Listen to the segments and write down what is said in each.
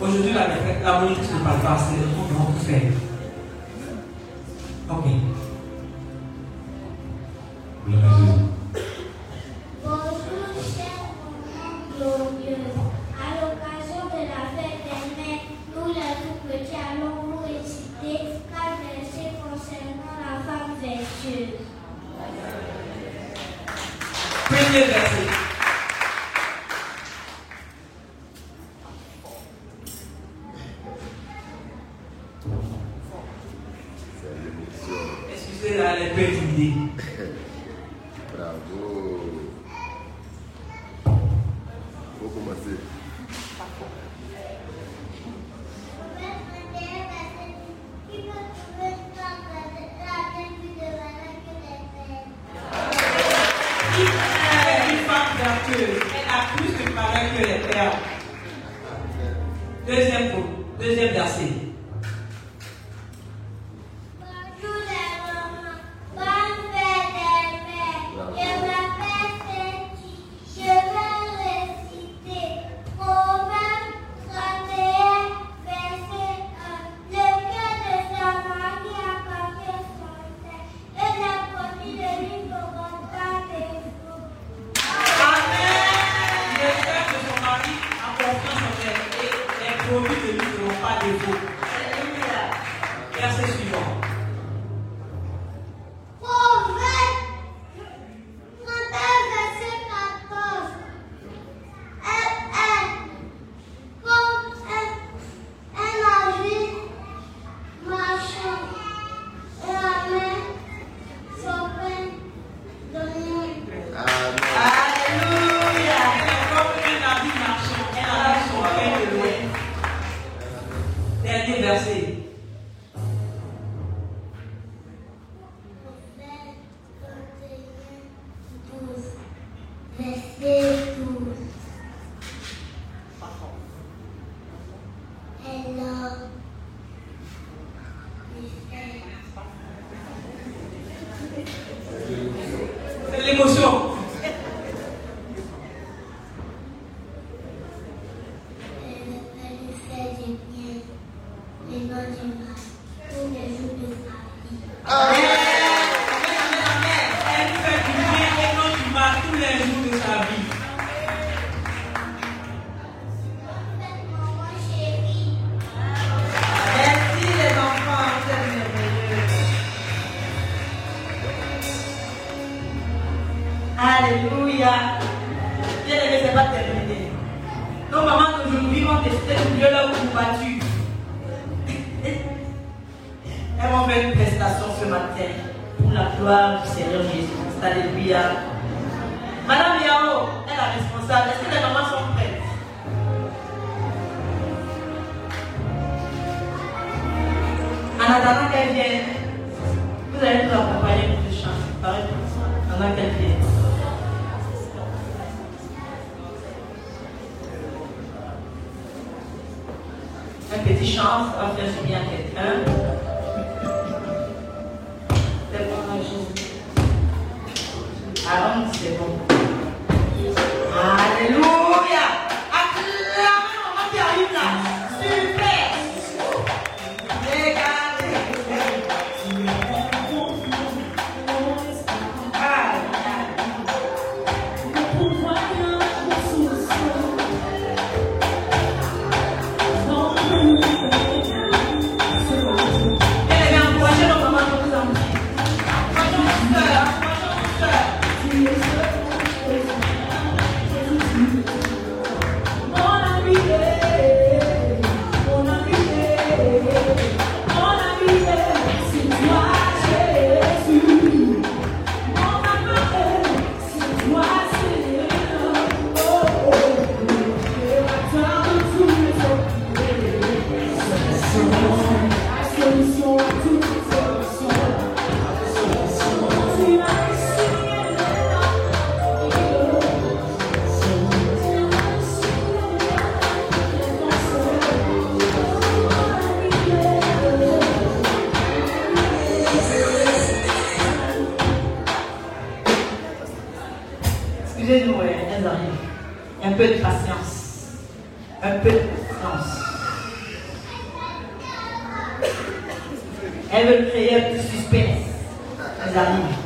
Aujourd'hui, la, la monnaie ne pas, matin pour la gloire du Seigneur Jésus. Alléluia. Madame Yao est la responsable. Est-ce que les mamans sont prêtes? En attendant qu'elle vienne, vous allez nous accompagner pour ce chant. Pareil, pendant qu'elle vient. Un petit chant, va faire du bien à quelqu'un. Alors, c'est bon. Alléluia. Excusez-nous, elles arrivent. Un peu de patience. Un peu de patience. Elles veulent créer un petit suspense. Elles arrivent.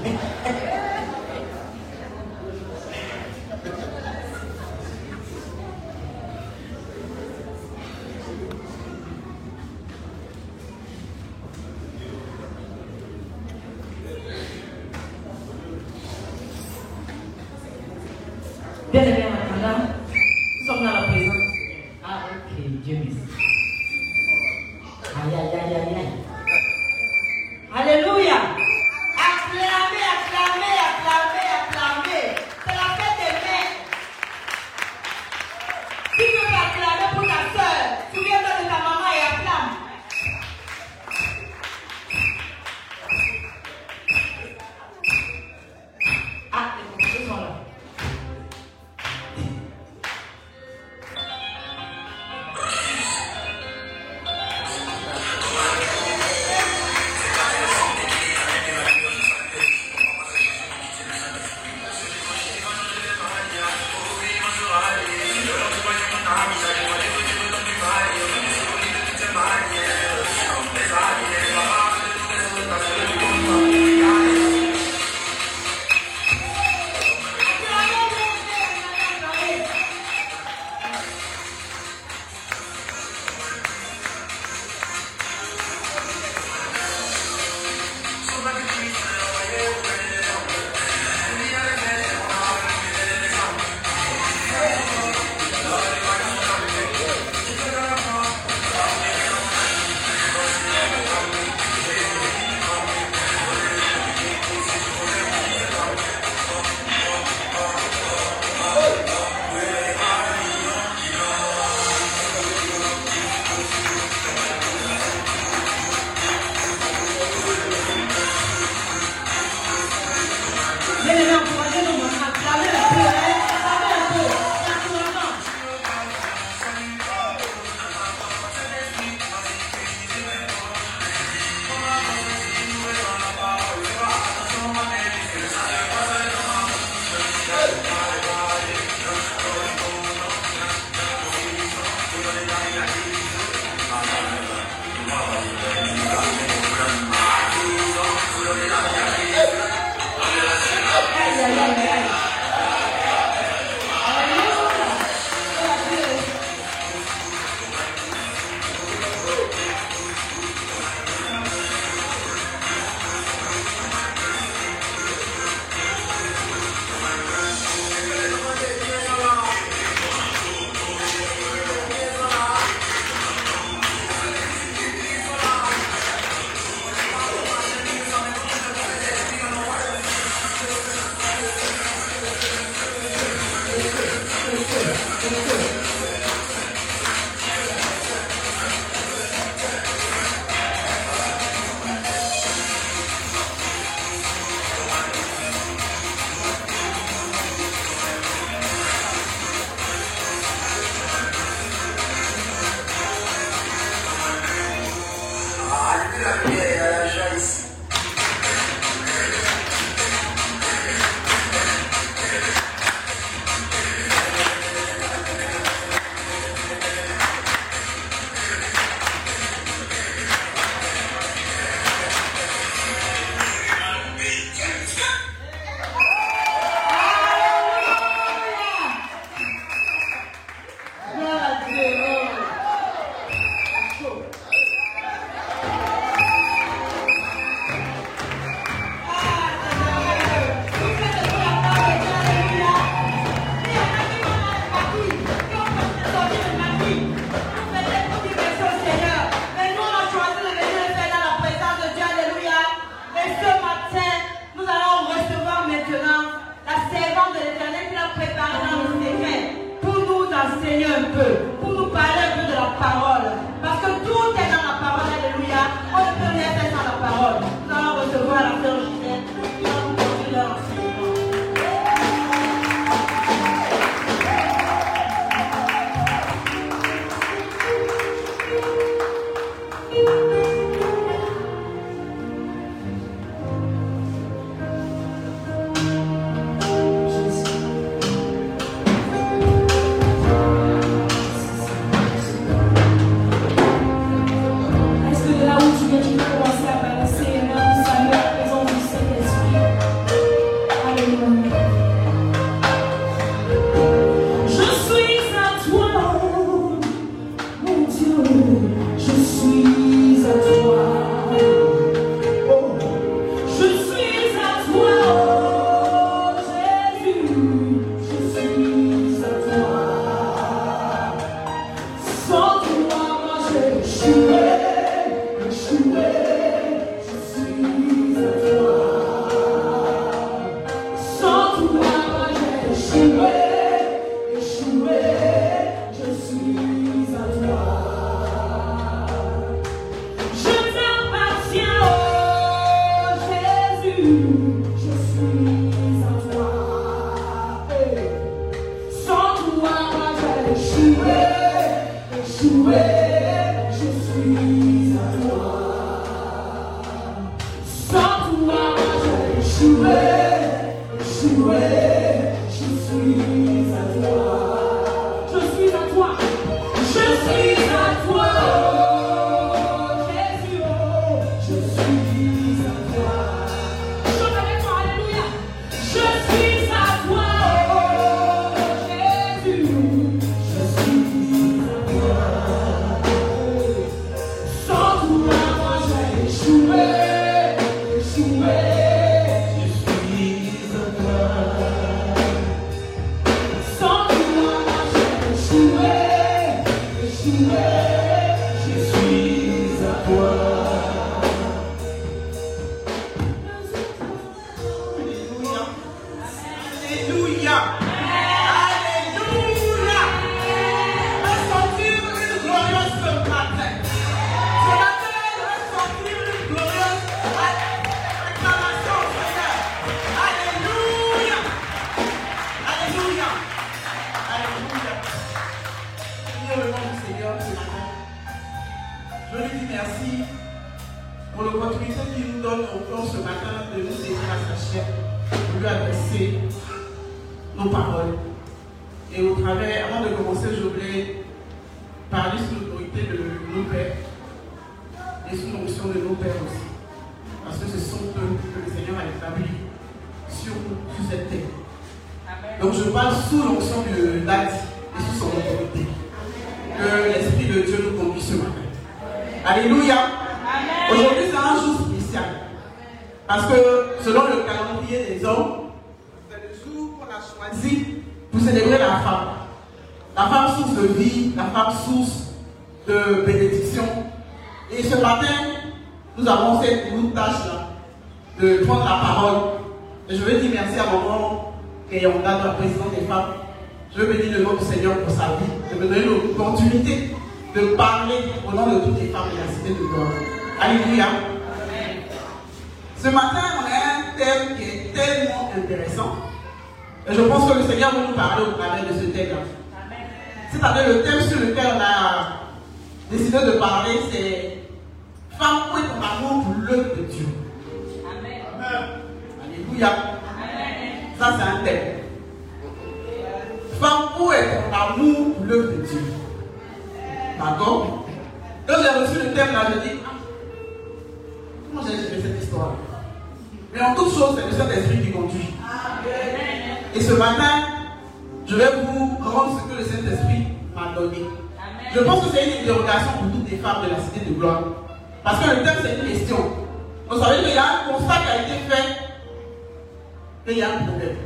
ce matin de nous dédier à sa chair, pour lui adresser nos paroles. Et au travers, avant de commencer, je voulais parler sous l'autorité de nos pères et sous l'onction de nos pères aussi. Parce que ce sont eux que le Seigneur a établi sur, sur cette terre. Donc je parle sous l'onction de l'acte et sous son autorité. Que l'Esprit de Dieu nous conduit ce matin. Alléluia. vie, la femme source de bénédiction. Et ce matin, nous avons cette tâche-là de prendre la parole. Et je veux dire merci à mon maman Kayonda, la présidente des femmes. Je veux bénir le nom du Seigneur pour sa vie, de me donner l'opportunité de parler au nom de toutes les femmes de la cité de gloire. Alléluia. Ce matin, on a un thème qui est tellement intéressant. Et je pense que le Seigneur va nous parler au travers de ce thème-là. C'est-à-dire le thème sur lequel on a décidé de parler, c'est Femme pour ton amour pour l'œuvre de Dieu? Amen. Alléluia. Amen. Ça, c'est un thème. Femme où est ton amour pour l'œuvre de Dieu? D'accord Quand j'ai reçu le thème là, je dis, ah, comment j'ai géré cette histoire? Mais en toute chose, c'est le Saint-Esprit qui conduit. Et ce matin, je vais vous rendre ce que le Saint-Esprit m'a donné. Je pense que c'est une interrogation pour toutes les femmes de la cité de gloire. Parce que le thème, c'est une question. Vous savez qu'il y a un constat qui a été fait, mais il y a un problème.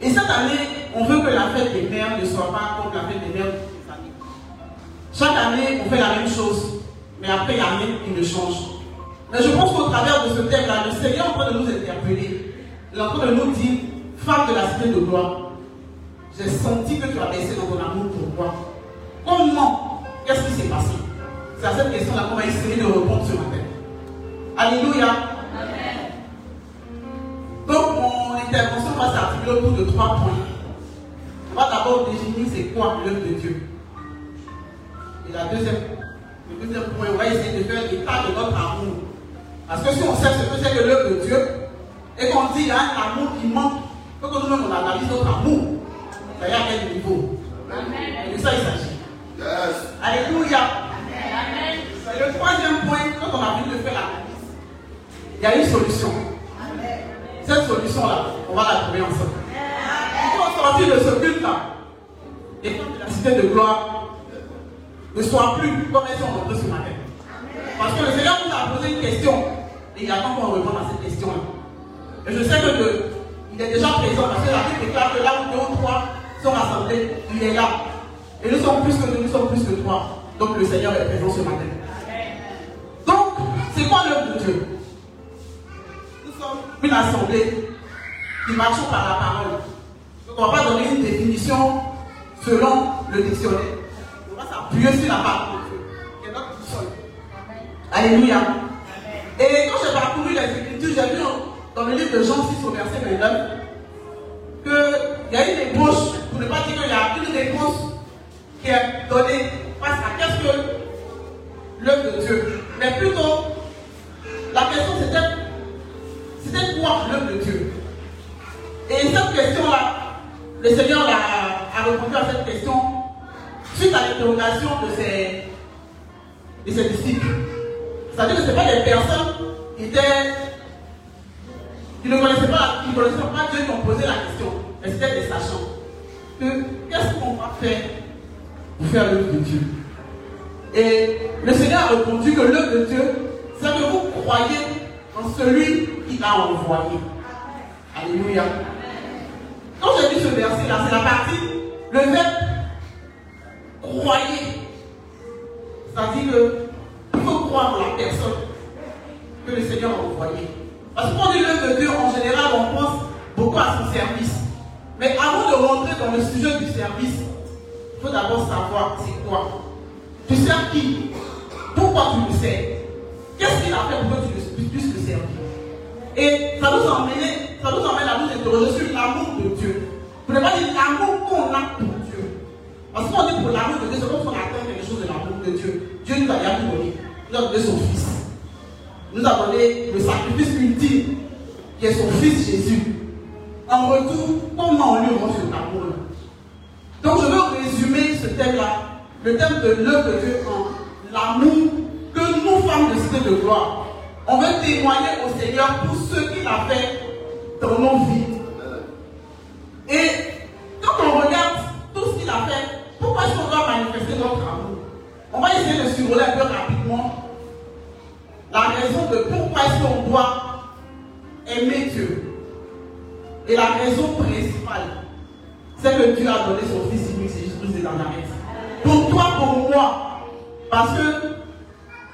Et cette année, on veut que la fête des mères ne soit pas comme la fête des mères des années. Chaque année, on fait la même chose, mais après, il qui ne change. Mais je pense qu'au travers de ce thème-là, le Seigneur est en train de nous interpeller. Il est en train de nous dire de la cité de gloire, j'ai senti que tu as dans ton amour pour moi. Comment Qu'est-ce qui s'est passé? C'est à cette question-là qu'on va essayer de répondre ce matin. Alléluia. Donc, mon intervention va s'articuler autour de trois points. On va d'abord définir c'est quoi l'œuvre de Dieu. Et la deuxième, le deuxième point, on va essayer de faire l'état de notre amour. Parce que si on sait ce que c'est que l'œuvre de Dieu, et qu'on dit qu'il y a un amour qui manque que quand même on analyse notre amour, ça y a quel niveau. Et de ça il s'agit. Yes. Alléluia. Amen. Le troisième point, quand on a envie de faire l'analyse, il y a une solution. Amen. Cette solution-là, on va la trouver ensemble. Il faut sortir de ce culte-là. Et que la cité de gloire ne soit plus comme elles sont rentrées ce matin. Parce que le Seigneur nous a posé une question. Et il attend qu'on réponde à cette question-là. Et je sais que de, il est déjà présent parce que la Bible déclare que là où deux ou trois sont rassemblés, il est là. Et nous sommes plus que nous, nous sommes plus que toi. Donc le Seigneur est présent ce matin. Donc, c'est quoi l'œuvre de Dieu? Nous sommes une assemblée qui marchons par la parole. Donc on ne va pas donner une définition selon le dictionnaire. On va s'appuyer sur la parole de Dieu, qui est notre boussole. Alléluia. Et quand j'ai parcouru les écritures, j'ai vu dans le livre de Jean 6 au verset 29 qu'il y a une ébauche, pour ne pas dire qu'il y a une réponse qui est donnée face à qu'est-ce que l'œuvre de Dieu. Mais plutôt, la question c'était, c'était quoi l'œuvre de Dieu? Et cette question-là, le Seigneur a, a répondu à cette question suite à l'interrogation de de ses disciples. Que Dieu a donné son Fils unique, c'est Jésus de Nazareth. Pour toi, pour moi, parce que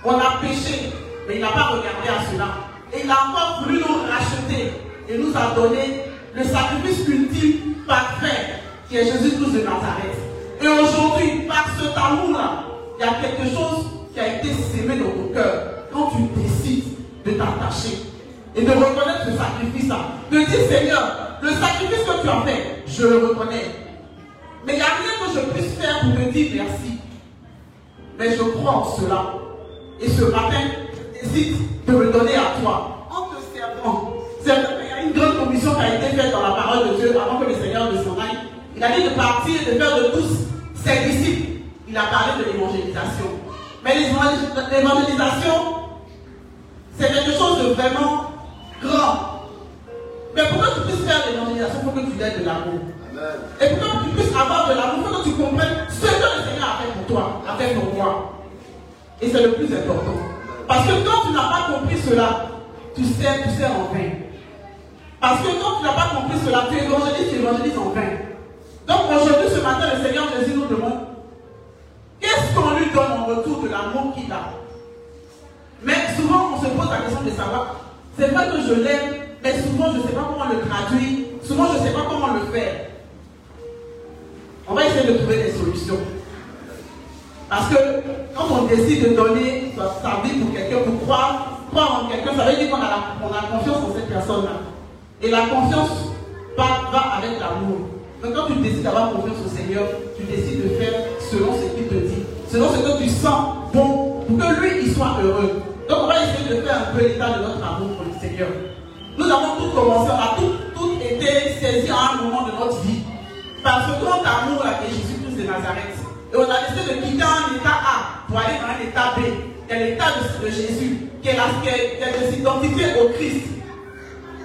on a péché, mais il n'a pas regardé à cela. Et il a encore voulu nous racheter et nous a donné le sacrifice ultime parfait, qui est Jésus-Christ de Nazareth. Et aujourd'hui, par cet amour-là, il y a quelque chose qui a été sémé dans ton cœur. Quand tu décides de t'attacher et de reconnaître ce sacrifice-là, de dire Seigneur, le sacrifice que tu as fait, je le reconnais. Mais il n'y a rien que je puisse faire pour te dire merci. Mais je crois en cela. Et ce matin, décide de me donner à toi en te servant. Qu'il y a une grande commission qui a été faite dans la parole de Dieu avant que le Seigneur ne s'en aille. Il a dit de partir et de faire de tous ses disciples. Il a parlé de l'évangélisation. Mais l'évangélisation, c'est quelque chose de vraiment grand. Mais pour que tu puisses faire l'évangélisation, il faut que tu aies de l'amour. Et pour que tu puisses avoir de l'amour, il faut que tu comprennes ce que le Seigneur a fait pour toi, a fait pour moi. Et c'est le plus important. Parce que quand tu n'as pas compris cela, tu sais, tu sais en vain. Parce que quand tu n'as pas compris cela, tu évangélises, tu évangélises en vain. Donc aujourd'hui, ce matin, le Seigneur Jésus nous demande qu'est-ce qu'on lui donne en retour de l'amour qu'il a? Mais souvent, on se pose la question de savoir, c'est vrai que je l'aime, mais souvent, je ne sais pas comment le traduire, souvent, je ne sais pas comment le faire. On va essayer de trouver des solutions. Parce que quand on décide de donner sa vie pour quelqu'un, pour croire, croire en quelqu'un, ça veut dire qu'on a, a confiance en cette personne-là. Et la confiance va, va avec l'amour. Donc quand tu décides d'avoir confiance au Seigneur, tu décides de faire selon ce qu'il te dit, selon ce que tu sens bon, pour que lui, il soit heureux. Donc on va essayer de faire un peu l'état de notre amour pour le Seigneur. Nous avons tout commencé, on a tout, été saisi à un moment de notre vie. Par ce grand amour que Jésus-Christ de Nazareth. Et on a décidé de quitter un état A pour aller dans un état B. A l'état de, Jésus, qui est, est, est de s'identifier au Christ.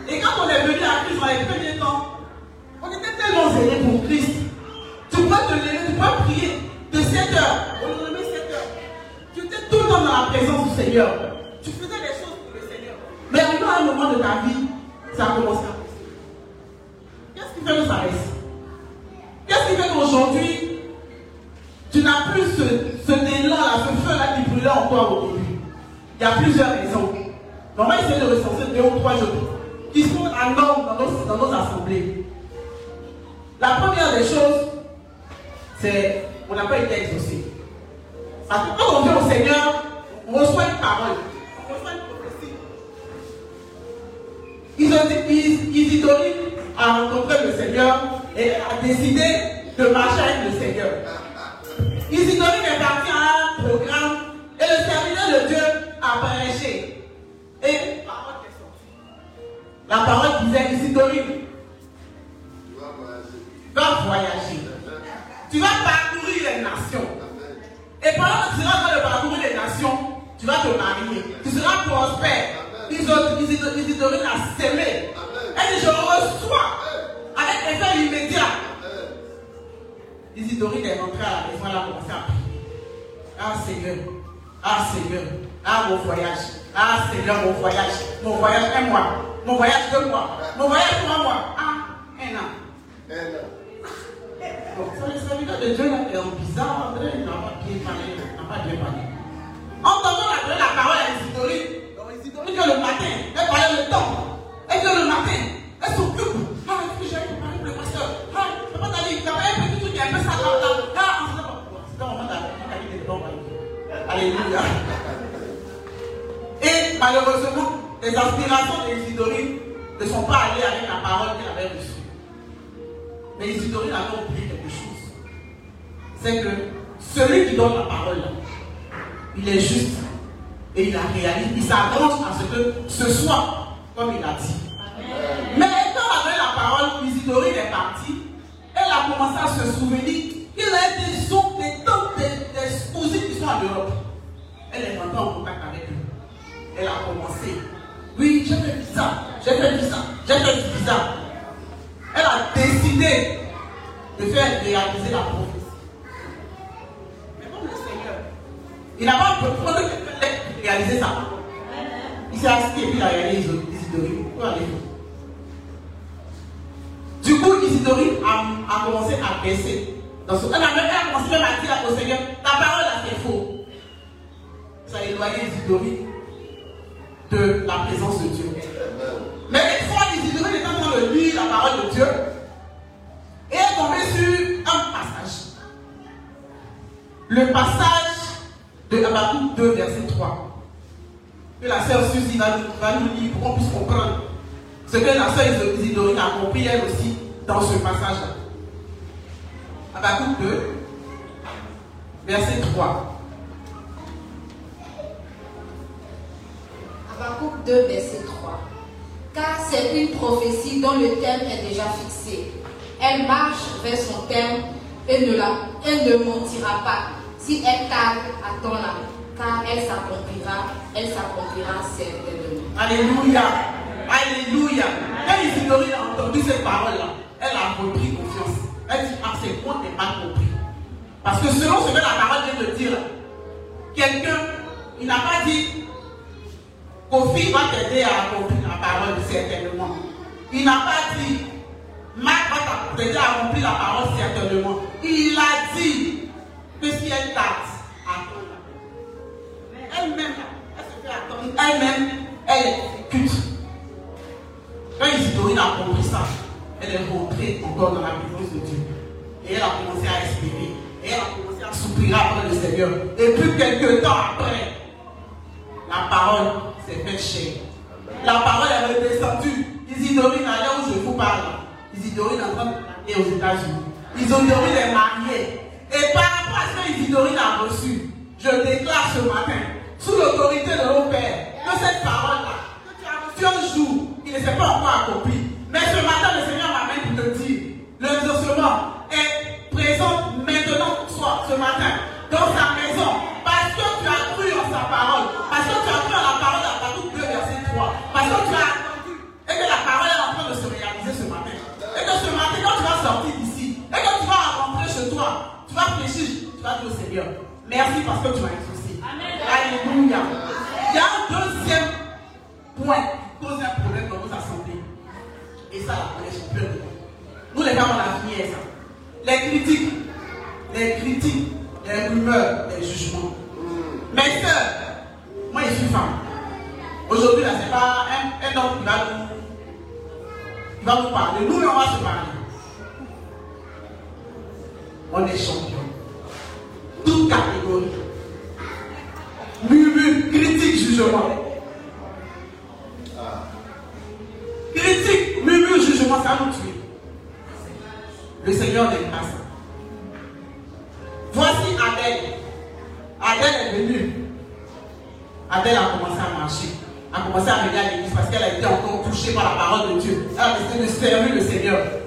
Et quand on est venu à Christ dans les premiers temps, on était tellement zélés pour Christ. Tu peux te lever, tu peux prier de 7 heures. On nous 7 heures. Tu étais tout le temps dans la présence du Seigneur. Tu faisais des choses pour le Seigneur. Mais arrivé à un moment de ta vie, ça a commencé à Qu'est-ce qui fait que ça reste? Qu'est-ce qui fait qu'aujourd'hui, tu n'as plus ce, ce élan-là, ce feu-là qui brûlait encore au début Il y a plusieurs raisons. On va essayer de recenser deux ou trois choses qui sont à norme dans nos, dans nos assemblées. La première des choses, c'est on n'a pas été exaucé. Parce que quand on vient au Seigneur, on reçoit une parole, Isidorine Isidorine a rencontré le Seigneur et a décidé de marcher avec le Seigneur. Isidorine est parti à un programme et le serviteur de Dieu a prêché. Et. La parole disait Isidorine, Tu va voyager. Tu vas parcourir les nations. Et pendant que tu seras en train de parcourir les nations, tu vas te marier. Tu seras prospère. Isidorine Isidorine a sémé. Elle dit, je reçois avec effet immédiat. Isidorine est rentrée à la maison, elle a commencé à prier. Ah Seigneur, ah Seigneur, ah mon voyage, ah Seigneur, mon voyage, mon voyage, aime-moi, mon voyage de moi, mon voyage pour moi. Habakkuk 2, verset 3. Car c'est une prophétie dont le terme est déjà fixé. Elle marche vers son terme et ne, elle ne mentira pas. Si elle tarde, attends-la, car elle s'accomplira, elle s'accomplira certainement. Alléluia. Alléluia. Quand Isidorine a entendu ces paroles-là, elle a repris confiance. Elle dit, ah, c'est n'ai pas compris. Parce que selon ce que la parole vient de dire, quelqu'un, il n'a pas dit, Kofi va t'aider à accomplir la parole certainement. Il n'a pas dit, Marc va t'aider à accomplir la parole certainement. Il a dit que si elle tarde, attends-la. Elle-même, elle se fait attendre. Elle-même, elle exécute. Quand Isidorine a compris ça, elle est rentrée encore dans la présence de Dieu. Et elle a commencé à espérer. Et elle a commencé à soupirer après le Seigneur. Et puis quelques temps après, la parole s'est faite chair. La parole est redescendue. Isidorine, allait où je vous parle? Isidorine en train de aller aux États-Unis. Isidorine est mariée. Et par rapport à ce que Isidorine a reçu, je déclare ce matin, sous l'autorité de mon Père, que cette parole-là, que tu as un jour, il ne s'est pas encore accompli. Mais ce matin, le Seigneur m'amène pour te dire, l'exaucement est présent maintenant toi, ce matin, dans sa maison, sa parole, parce que tu as cru en la parole d'Abadouk 2, verset 3, parce que tu as attendu, et que la parole est en train de se réaliser ce matin. Et que ce matin, quand tu vas sortir d'ici, et que tu vas rentrer chez toi, tu vas fléchir, tu vas dire au Seigneur, merci parce que tu m'as exaucé. Alléluia. Il y a un deuxième point qui cause un problème dans nos assemblées. Et ça, la de temps. Nous, les femmes, on a fini ça. Les critiques, les critiques, les rumeurs, va nous parler. Nous, on va se parler. On est champion. Toute catégorie. Murmure, critique, jugement. Servir le Seigneur.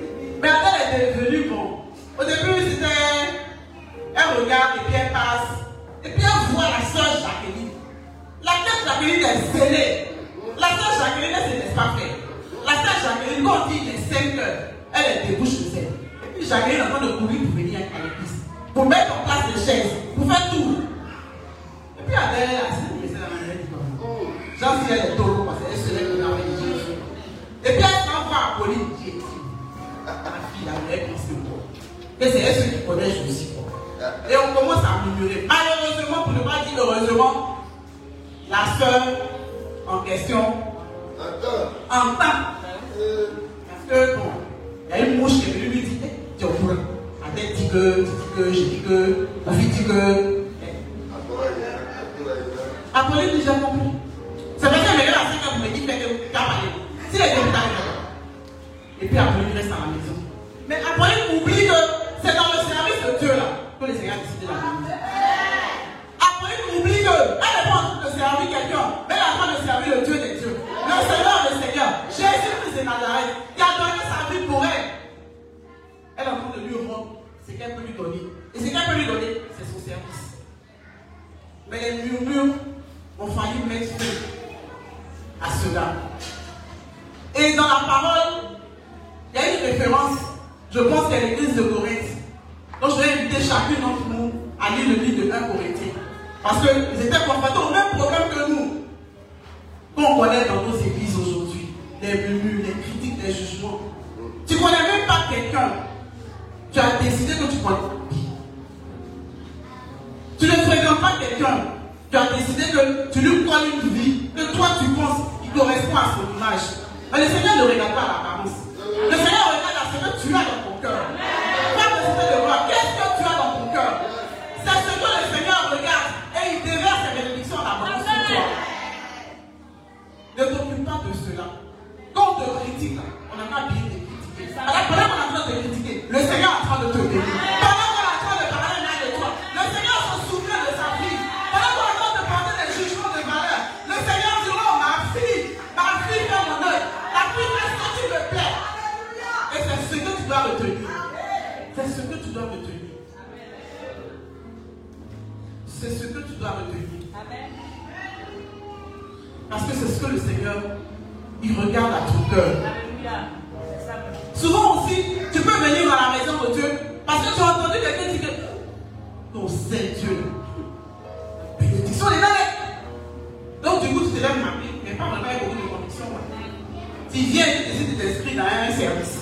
Tu viens et tu décides dans un service.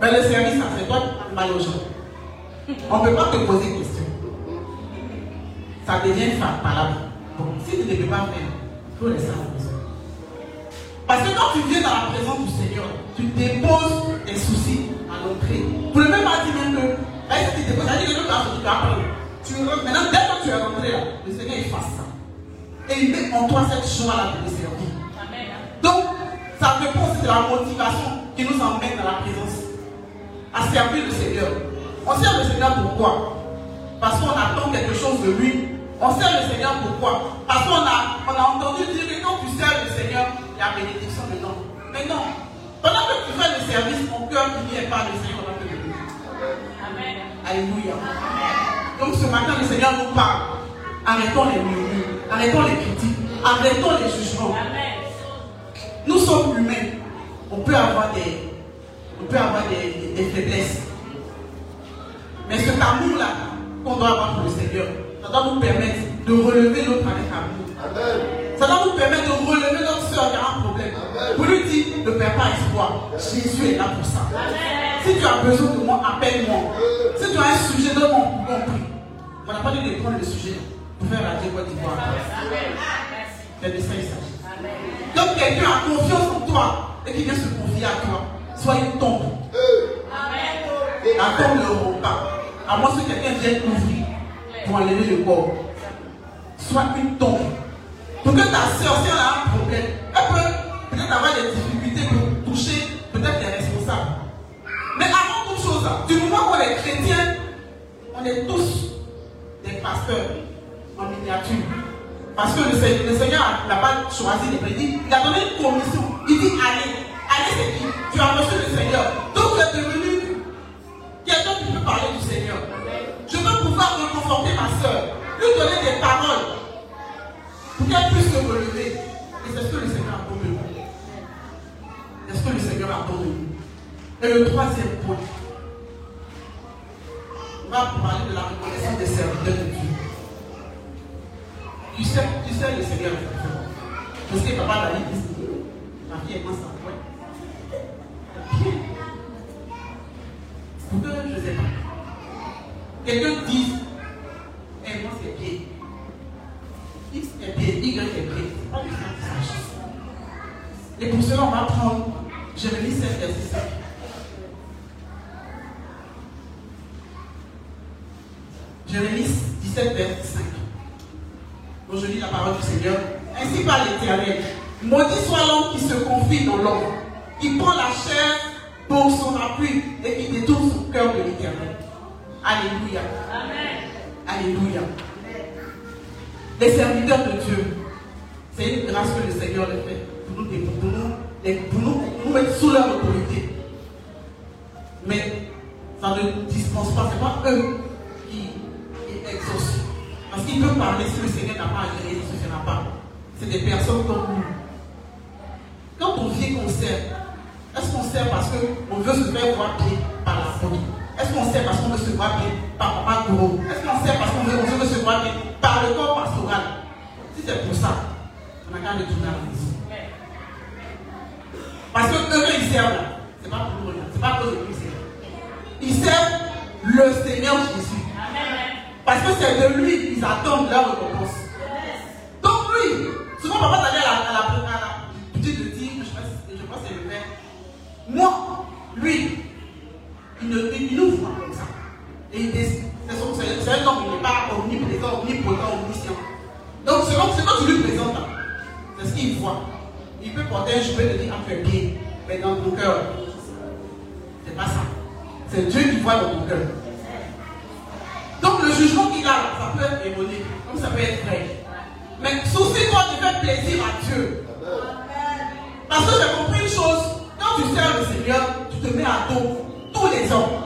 Mais le service, ça fait toi mal aux gens. On ne peut pas te poser question. Ça devient palable. Bon, si tu ne peux pas faire, il faut laisser à la maison. Parce que quand tu viens dans la présence du Seigneur, tu déposes tes soucis à l'entrée. Pour ne même dire même que, là, tu déposes, dit que tu vas tu rentres, maintenant, dès que tu es rentré là, le Seigneur, fasse ça. Et il met en toi cette joie-là de le servir. Ça dépend de la motivation qui nous emmène dans la présence. À servir le Seigneur. On sert le Seigneur pourquoi? Parce qu'on attend quelque chose de lui. On sert le Seigneur pourquoi? Parce qu'on a, on a entendu dire que quand tu sers le Seigneur, il y a bénédiction dedans. Mais non. Pendant que tu fais le service, mon cœur n'y est pas le Seigneur te bénir. Alléluia. Donc ce matin, le Seigneur nous parle. Arrêtons les murmures, arrêtons les critiques, arrêtons les jugements. Nous sommes humains. On peut avoir des, on peut avoir des, des- des faiblesses. Mais cet amour-là qu'on doit avoir pour le Seigneur, ça doit nous permettre de relever l'autre avec amour. Amen. Ça doit nous permettre de relever notre soeur qui a un problème. Pour lui dire, ne perds pas espoir. Jésus est là pour ça. Si tu as besoin de moi, appelle-moi. Si tu as un sujet, donne-moi mon prix. On n'a pas dit de prendre le sujet pour faire la Côte d'Ivoire. C'est de ça il s'agit. Donc quelqu'un a confiance en toi et qui vient se confier à toi, soit il tombe. La tombe ne roule pas. À moins que quelqu'un vienne ouvrir pour enlever le corps. Soit une tombe. Pour que ta soeur, si elle a un problème, elle peut peut-être avoir des difficultés pour toucher peut-être les responsables. Mais avant toute chose, tu nous vois qu'on est chrétien, on est tous des pasteurs en miniature. Parce que le Seigneur, n'a pas choisi les prédits. Il a donné une commission. Il dit allez. Allez, c'est qui? Tu as reçu le Seigneur. Donc tu es devenu quelqu'un qui peut parler du Seigneur. Je veux pouvoir reconforter ma soeur, lui donner des paroles pour qu'elle puisse se relever. Et c'est ce que le Seigneur a pour nous. C'est ce que le Seigneur a pour nous. Et le troisième point, on va parler papa dit, ma fille est. Bien. Pour que je ne sais pas. Quelqu'un dit, et moi c'est pied. X est pied, Y est. C'est pas Et pour cela, on va prendre Jérémie 7, verset 5. Jérémie 17, verset 5. Donc je lis la parole du Seigneur. Ainsi par l'Éternel. Maudit soit l'homme qui se confie dans l'homme, qui prend la chair pour son appui et qui détourne son cœur de l'Éternel. Alléluia. Amen. Alléluia. Les serviteurs on a qu'à retourner à la maison. Parce que eux, ils servent là. C'est pas pour nous, c'est pas pour eux qu'ils servent. Ils servent le Seigneur Jésus. Parce que c'est de lui qu'ils attendent leur récompense. Donc lui, souvent papa t'allait à la, à à la petite de dire, je, pense que c'est le père. Moi, lui, il, ne, il, nous comme ça. Et. C'est un homme, il n'est pas omniprésent, omnipotent, omniscient. Donc selon ce que tu lui présentes, c'est ce qu'il voit. Il peut porter un cheveu et dire entre les pieds, mais dans ton cœur, c'est pas ça. C'est Dieu qui voit dans ton cœur. Donc le jugement qu'il a ça peut être erroné, comme ça peut être vrai. Mais soucie-toi de faire plaisir à Dieu. Parce que j'ai compris une chose, quand tu sers le Seigneur, tu te mets à dos tous les hommes.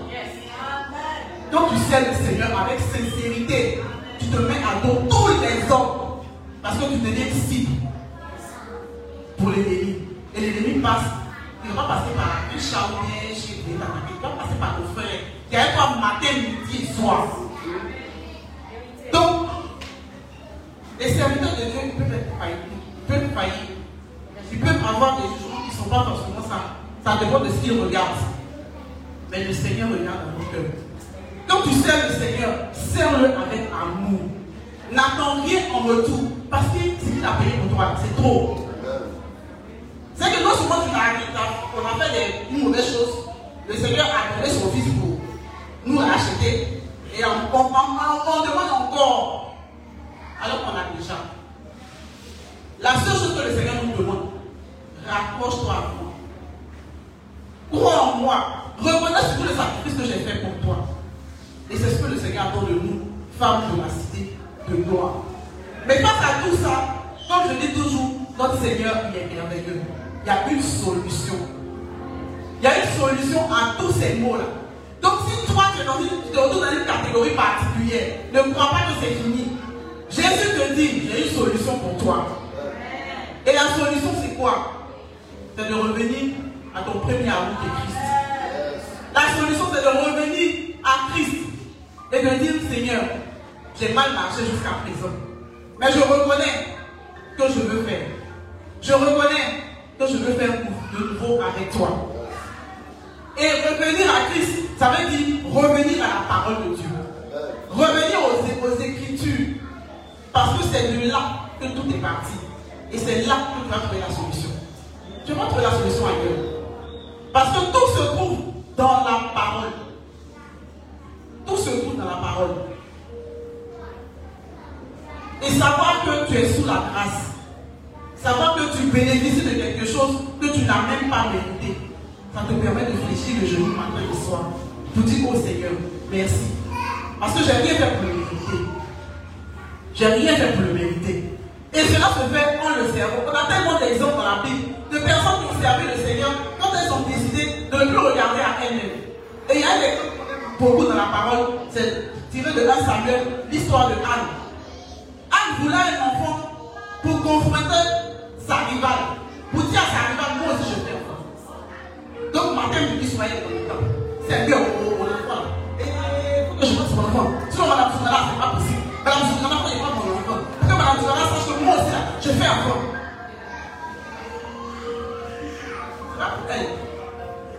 Quand tu sers le Seigneur avec sincérité, tu te mets à dos tous les hommes. Parce que tu deviens cible pour l'ennemi. Et l'ennemi passe, il va passer par un charbonnier chez les il va passer par nos frères. qui est toi matin, midi soir. Donc, les serviteurs de Dieu peuvent être faillis. Ils peuvent faillir. Ils peuvent avoir des jugements qui ne sont pas forcément ça. Ça dépend de ce qu'ils regardent. Mais le Seigneur regarde dans nos cœurs. Quand tu sers le Seigneur, sers-le avec amour. N'attends rien en retour. Parce que ce qu'il a payé pour toi, c'est trop. C'est que t'as- on a fait des une mauvaise chose, le Seigneur a donné son fils pour nous racheter. Et on, on, on- demande encore. Alors qu'on a déjà. La seule chose que le Seigneur nous demande, rapproche-toi à moi. Crois en moi. Reconnais surtout le sacrifice que j'ai fait pour toi. Et c'est ce que le Seigneur attend de nous, femmes de la cité de gloire. Mais face à tout ça, comme je dis toujours, notre Seigneur, est merveilleux. Il y a une solution. Il y a une solution à tous ces mots-là. Donc si toi, tu es dans une, te retrouves dans une catégorie particulière, ne crois pas que c'est fini. Jésus te dit, j'ai une solution pour toi. Et la solution, c'est quoi? C'est de revenir à ton premier amour qui est Christ. La solution, c'est de revenir à Christ et de dire, Seigneur, j'ai mal marché jusqu'à présent. Mais je reconnais que je veux faire. Je reconnais je veux faire de nouveau avec toi. Et revenir à Christ, ça veut dire revenir à la parole de Dieu. Revenir aux, aux Écritures. Parce que c'est de là que tout est parti. Et c'est là que tu vas trouver la solution. Tu vas trouver la solution ailleurs. Parce que tout se trouve dans la parole. Tout se trouve dans la parole. Et savoir que tu es sous la grâce. Savoir que tu bénéficies de quelque chose que tu n'as même pas mérité. Ça te permet de fléchir le genou matin et soir. Pour dire au Seigneur, merci. Parce que j'ai rien fait pour le mériter. J'ai rien fait pour le mériter. Et cela se fait en le servant. On a tellement d'exemples dans la Bible de personnes qui ont servi le Seigneur quand elles ont décidé de ne plus regarder à elles-mêmes. Et il y a des beaucoup dans la parole, c'est tiré de 1 Samuel, l'histoire de Anne. Anne voulait un enfant pour confronter sa rivale. Pour dire à sa rivale, moi aussi je fais enfant. Donc, matin, le temps. C'est bien au au- au enfant. Et il faut que je fasse mon enfant. Sinon, Madame Sounala, c'est pas possible. Madame Sounala, il n'est pas mon enfant. Pour que Madame Sounala sache que moi aussi, là, je fais enfant. Pour.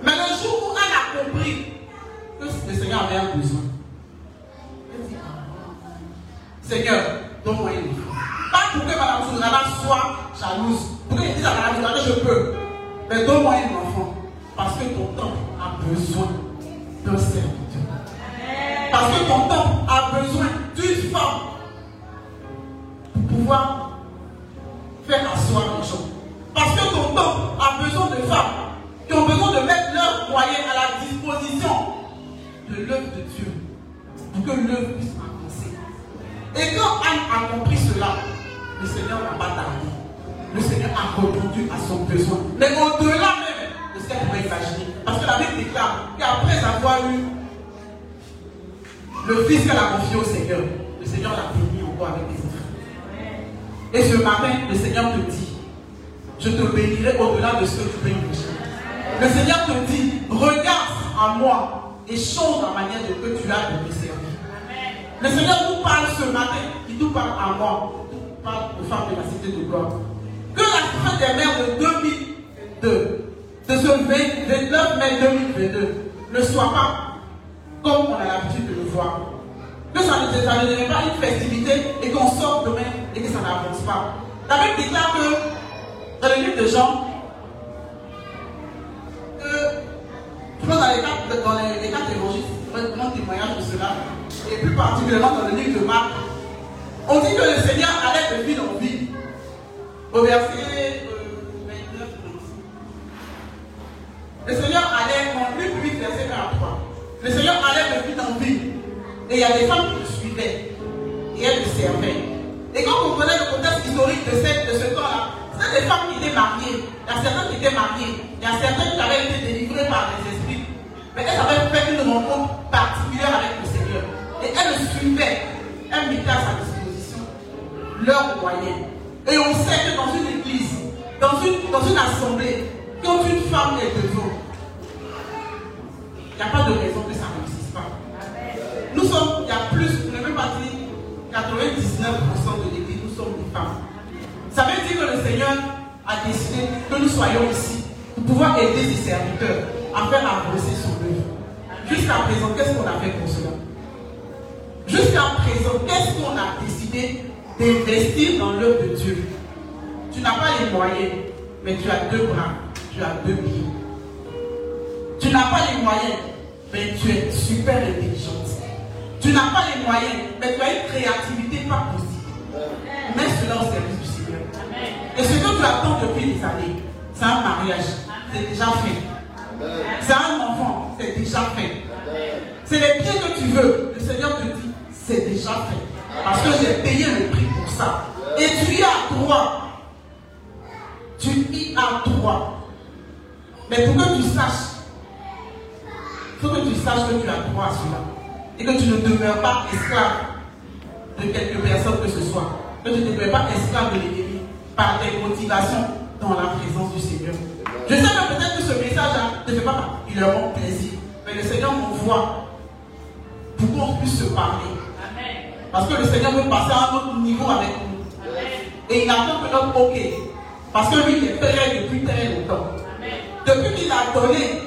Mais le jour où elle a compris que le Seigneur avait un besoin, elle dit, Ah, Seigneur, donne-moi une enfant. Pas pour que Madame Sounala soit jalouse. Pour qu'elle dise à Madame Sounala, je peux. Mais donne-moi Et il y a des femmes qui le suivaient. Et elles le servaient. Et quand on connaît le contexte historique de, cette, de ce temps-là, c'était des femmes qui étaient mariées. Il y a certaines qui étaient mariées. Il y a certaines qui avaient été délivrées par les esprits. Mais elles avaient fait une rencontre particulière avec le Seigneur. Et elles le suivaient. Elles mettaient à sa disposition leurs moyens. Et on sait que dans une église, dans une, dans une assemblée, quand une femme est devant, il n'y a pas de raison que ça. Nous sommes, il y a plus, je ne veux pas dire 99% de l'église, nous sommes des femmes. Ça veut dire que le Seigneur a décidé que nous soyons ici pour pouvoir aider ses serviteurs à faire avancer son œuvre. Jusqu'à présent, qu'est-ce qu'on a fait pour cela? Jusqu'à présent, qu'est-ce qu'on a décidé d'investir dans l'œuvre de Dieu? Tu n'as pas les moyens, mais tu as deux bras, tu as deux pieds. Tu n'as pas les moyens, mais tu es super intelligente. Tu n'as pas les moyens, mais tu as une créativité pas possible. Mets cela au service du Seigneur. Et ce que tu attends depuis des années, c'est un mariage, c'est déjà fait. C'est un enfant, c'est déjà fait. C'est les pieds que tu veux. Le Seigneur te dit, c'est déjà fait. Parce que j'ai payé le prix pour ça. Et tu y as droit. Tu y as droit. Mais pour que tu saches, il faut que tu saches que tu as droit à cela. Et que tu ne demeures pas esclave de quelque personne que ce soit. Que tu ne demeures pas esclave de l'ennemi par tes motivations dans la présence du Seigneur. Je sais que peut-être que ce message ne fait pas particulièrement plaisir. Mais le Seigneur m'envoie pour qu'on puisse se parler. Parce que le Seigneur veut passer à un autre niveau avec nous. Et il attend que notre OK. Parce que lui, il est prêt depuis très longtemps. Depuis qu'il a donné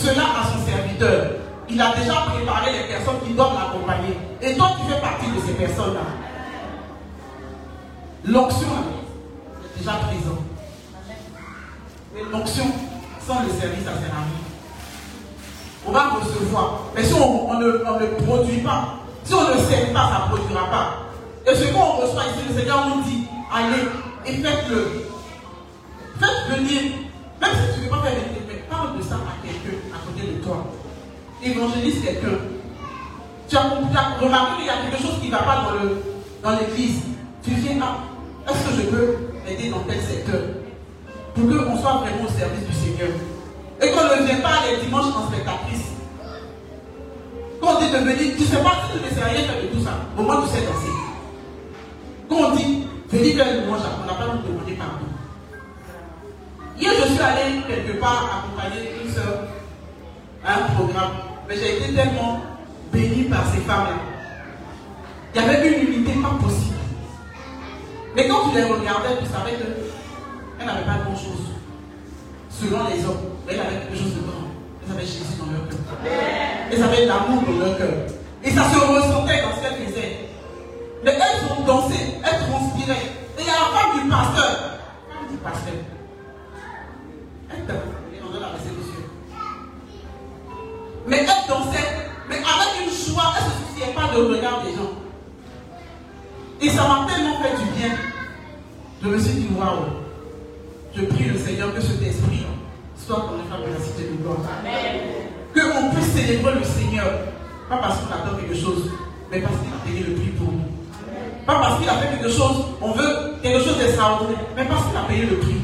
cela à son serviteur, il a déjà préparé les personnes qui doivent l'accompagner. Et toi, tu fais partie de ces personnes-là. L'onction est déjà présente. Mais l'onction, sans le service, ça sert à rien. On va recevoir. Mais si on, ne, produit pas, si on ne sert pas, ça ne produira pas. Et ce qu'on reçoit ici, le Seigneur nous dit, allez et faites-le. Faites venir, même si tu ne veux pas faire mais parle de ça à quelqu'un de toi. Évangélise quelqu'un. Tu as, remarqué qu'il y a quelque chose qui ne va pas dans l'église, tu viens, ah, est-ce que je peux aider dans tel secteur Pour qu'on soit vraiment au service du Seigneur. Et qu'on ne vienne pas les dimanches en spectatrice. Quand on dit de venir, tu ne sais pas si tu ne sais rien faire de tout ça. Au moins tu sais danser. Quand on dit, venir faire le dimanche, on n'a pas nous demander pardon. Hier, je suis allé quelque part accompagner une soeur un programme. Mais j'ai été tellement béni par ces femmes-là. Il y avait une unité pas possible. Mais quand tu les regardais, tu savais qu'elles n'avaient pas grand-chose. Selon les hommes, mais elles avaient quelque chose de grand. Elles avaient Jésus dans leur cœur. Elles avaient l'amour dans leur cœur. Et ça se ressentait dans ce qu'elles faisaient. Mais elles ont dansé, elles transpiraient. Et il y a la femme du pasteur. La femme du pasteur. Elle dansait, la baissée des yeux. Mais elle dansait, mais avec une joie, elle ne se souciait pas de regard des gens. Et ça m'a tellement fait du bien. Je me suis dit, waouh, je prie le Seigneur que cet esprit soit dans les femmes de la cité de gloire. Que on puisse célébrer le Seigneur, pas parce qu'on attend quelque chose, mais parce qu'il a payé le prix pour nous. Pas parce qu'il a fait quelque chose, on veut quelque chose d'extraordinaire, mais parce qu'il a payé le prix.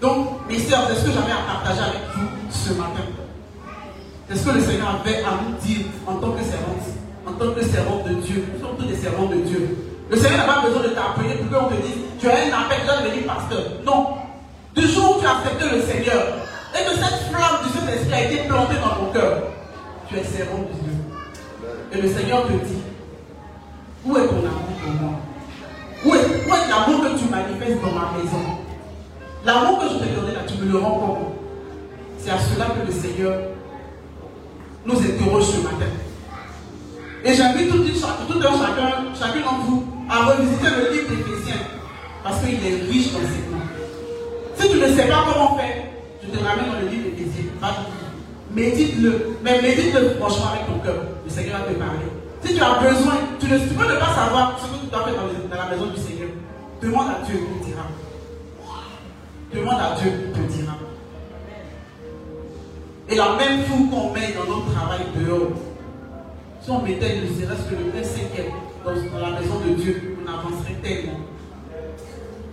Donc, mes sœurs, c'est ce que j'avais à partager avec vous ce matin? C'est ce que le Seigneur avait à nous dire en tant que servante, en tant que servante de Dieu. Nous sommes tous des servants de Dieu. Le Seigneur n'a pas besoin de t'appeler pour qu'on te dise tu as un appel, tu dois devenir pasteur. Non. Du jour où tu as accepté le Seigneur et que cette flamme du Saint-Esprit a été plantée dans ton cœur, tu es servant de Dieu. Et le Seigneur te dit où est ton amour pour moi? Où est, l'amour que tu manifestes dans ma maison? L'amour que je t'ai donné là, tu me le rends comment C'est à cela que le Seigneur nous interroge ce matin. Et j'invite tout, un chacun, chacun d'entre vous à revisiter le livre d'Éphésiens parce qu'il est riche d'enseignements. Si tu ne sais pas comment faire, je te ramène dans le livre d'Éphésiens. Médite-le, mais médite-le franchement avec ton cœur. Le Seigneur va te parler. Si tu as besoin, tu ne peux ne pas savoir ce que tu dois faire dans, la maison du Seigneur. Demande à Dieu, il te dira. Demande à Dieu, il te dira. Et la même foule qu'on met dans notre travail dehors, si on mettait ne serait-ce que le 1 cinquième dans, dans la maison de Dieu, on avancerait tellement.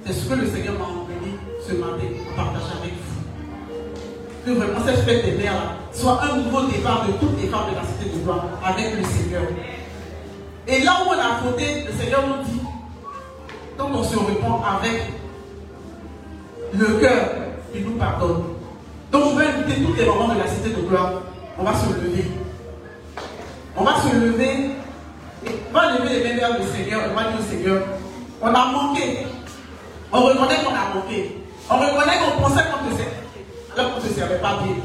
C'est ce que le Seigneur m'a envoyé ce matin à partager avec vous. Que vraiment cette fête des mères soit un nouveau départ de toutes les femmes de la cité de gloire avec le Seigneur. Et là où on a fauté, le Seigneur nous dit, quand on se répond avec le cœur, il nous pardonne. Donc je vais inviter tous les moments de la cité de gloire. On va se lever. On va se lever et on va lever les mains vers le Seigneur. On va dire au Seigneur, on a manqué. On reconnaît qu'on a manqué. On reconnaît qu'on pensait qu'on alors qu'on ne se servait pas bien.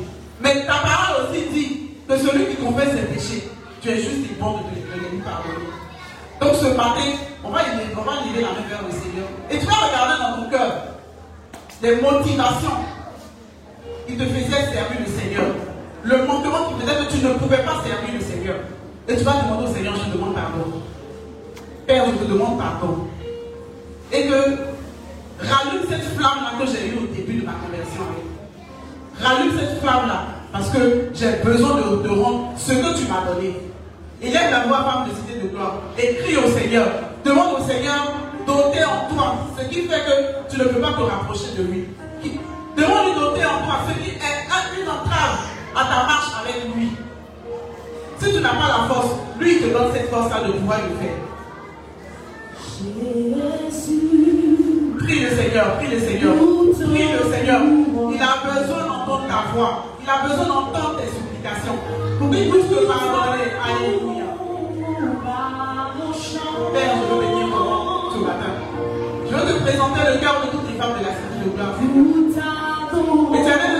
Mais ta parole aussi dit que celui qui confesse ses péchés, tu es juste bon de te lui pardonner. Donc ce matin, on va, on va lever la main vers le Seigneur. Et tu vas regarder dans ton cœur les motivations qui te faisaient servir le Seigneur. Le manquement qui faisait que tu ne pouvais pas servir le Seigneur. Et tu vas demander au Seigneur, je demande pardon. Père, je te demande pardon. Et que rallume cette flamme-là que j'ai eue au début de ma conversion. Rallume cette flamme-là. Parce que j'ai besoin de, rendre ce que tu m'as donné. Il y a la voix femme de cité de gloire. Écris au Seigneur. Demande au Seigneur d'ôter en toi ce qui fait que tu ne peux pas te rapprocher de lui. Demande-lui d'ôter en toi ce qui est une entrave à ta marche avec lui. Si tu n'as pas la force, lui te donne cette force-là de pouvoir le faire. Prie le Seigneur, prie le Seigneur, prie le Seigneur. Il a besoin d'entendre ta voix. Il a besoin d'entendre tes supplications. Pour qu'il puisse te pardonner. Alléluia. Père, je veux venir ce matin. Je veux te présenter le cœur de toutes les femmes de la cité de gloire. Éternel, nous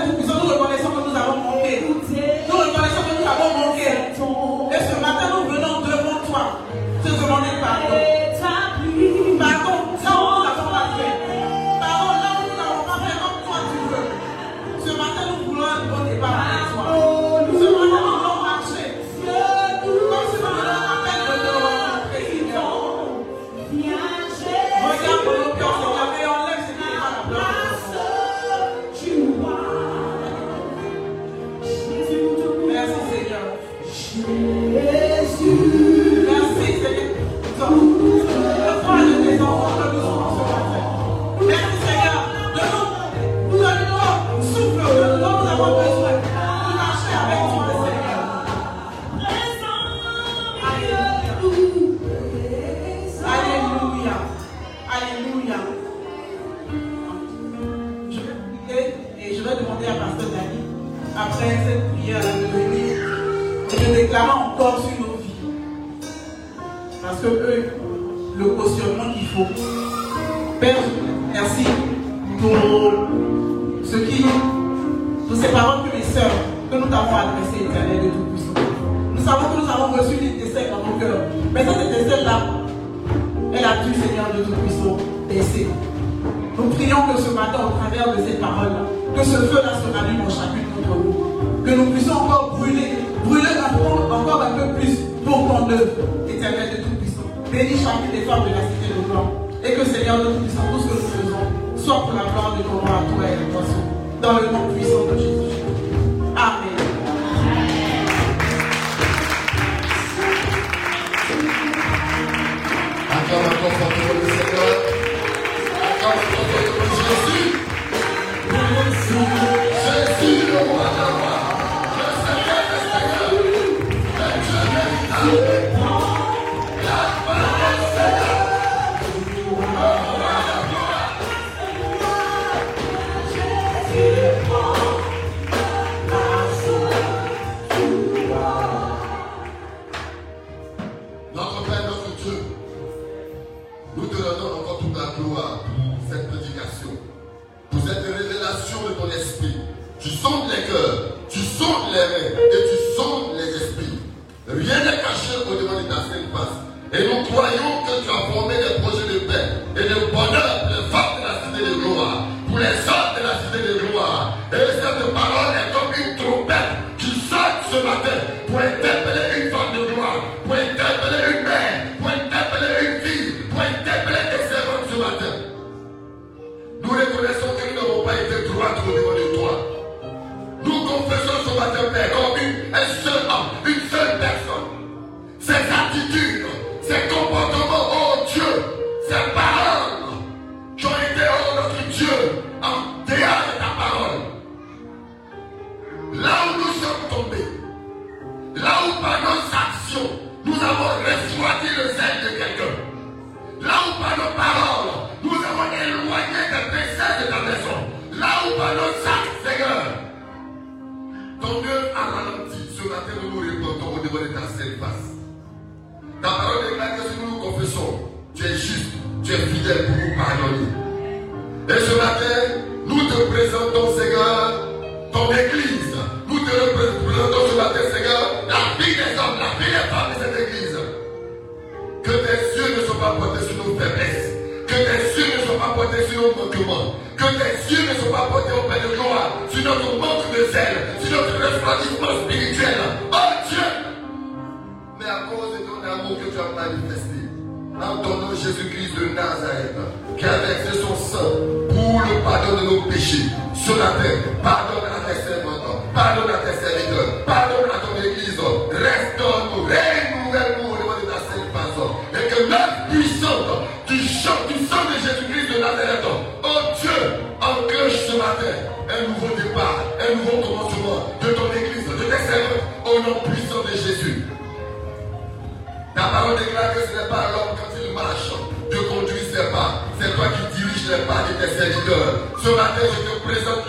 nos péchés sur la terre. Pardonne à l'extrême pardonne à Ce matin, je te présente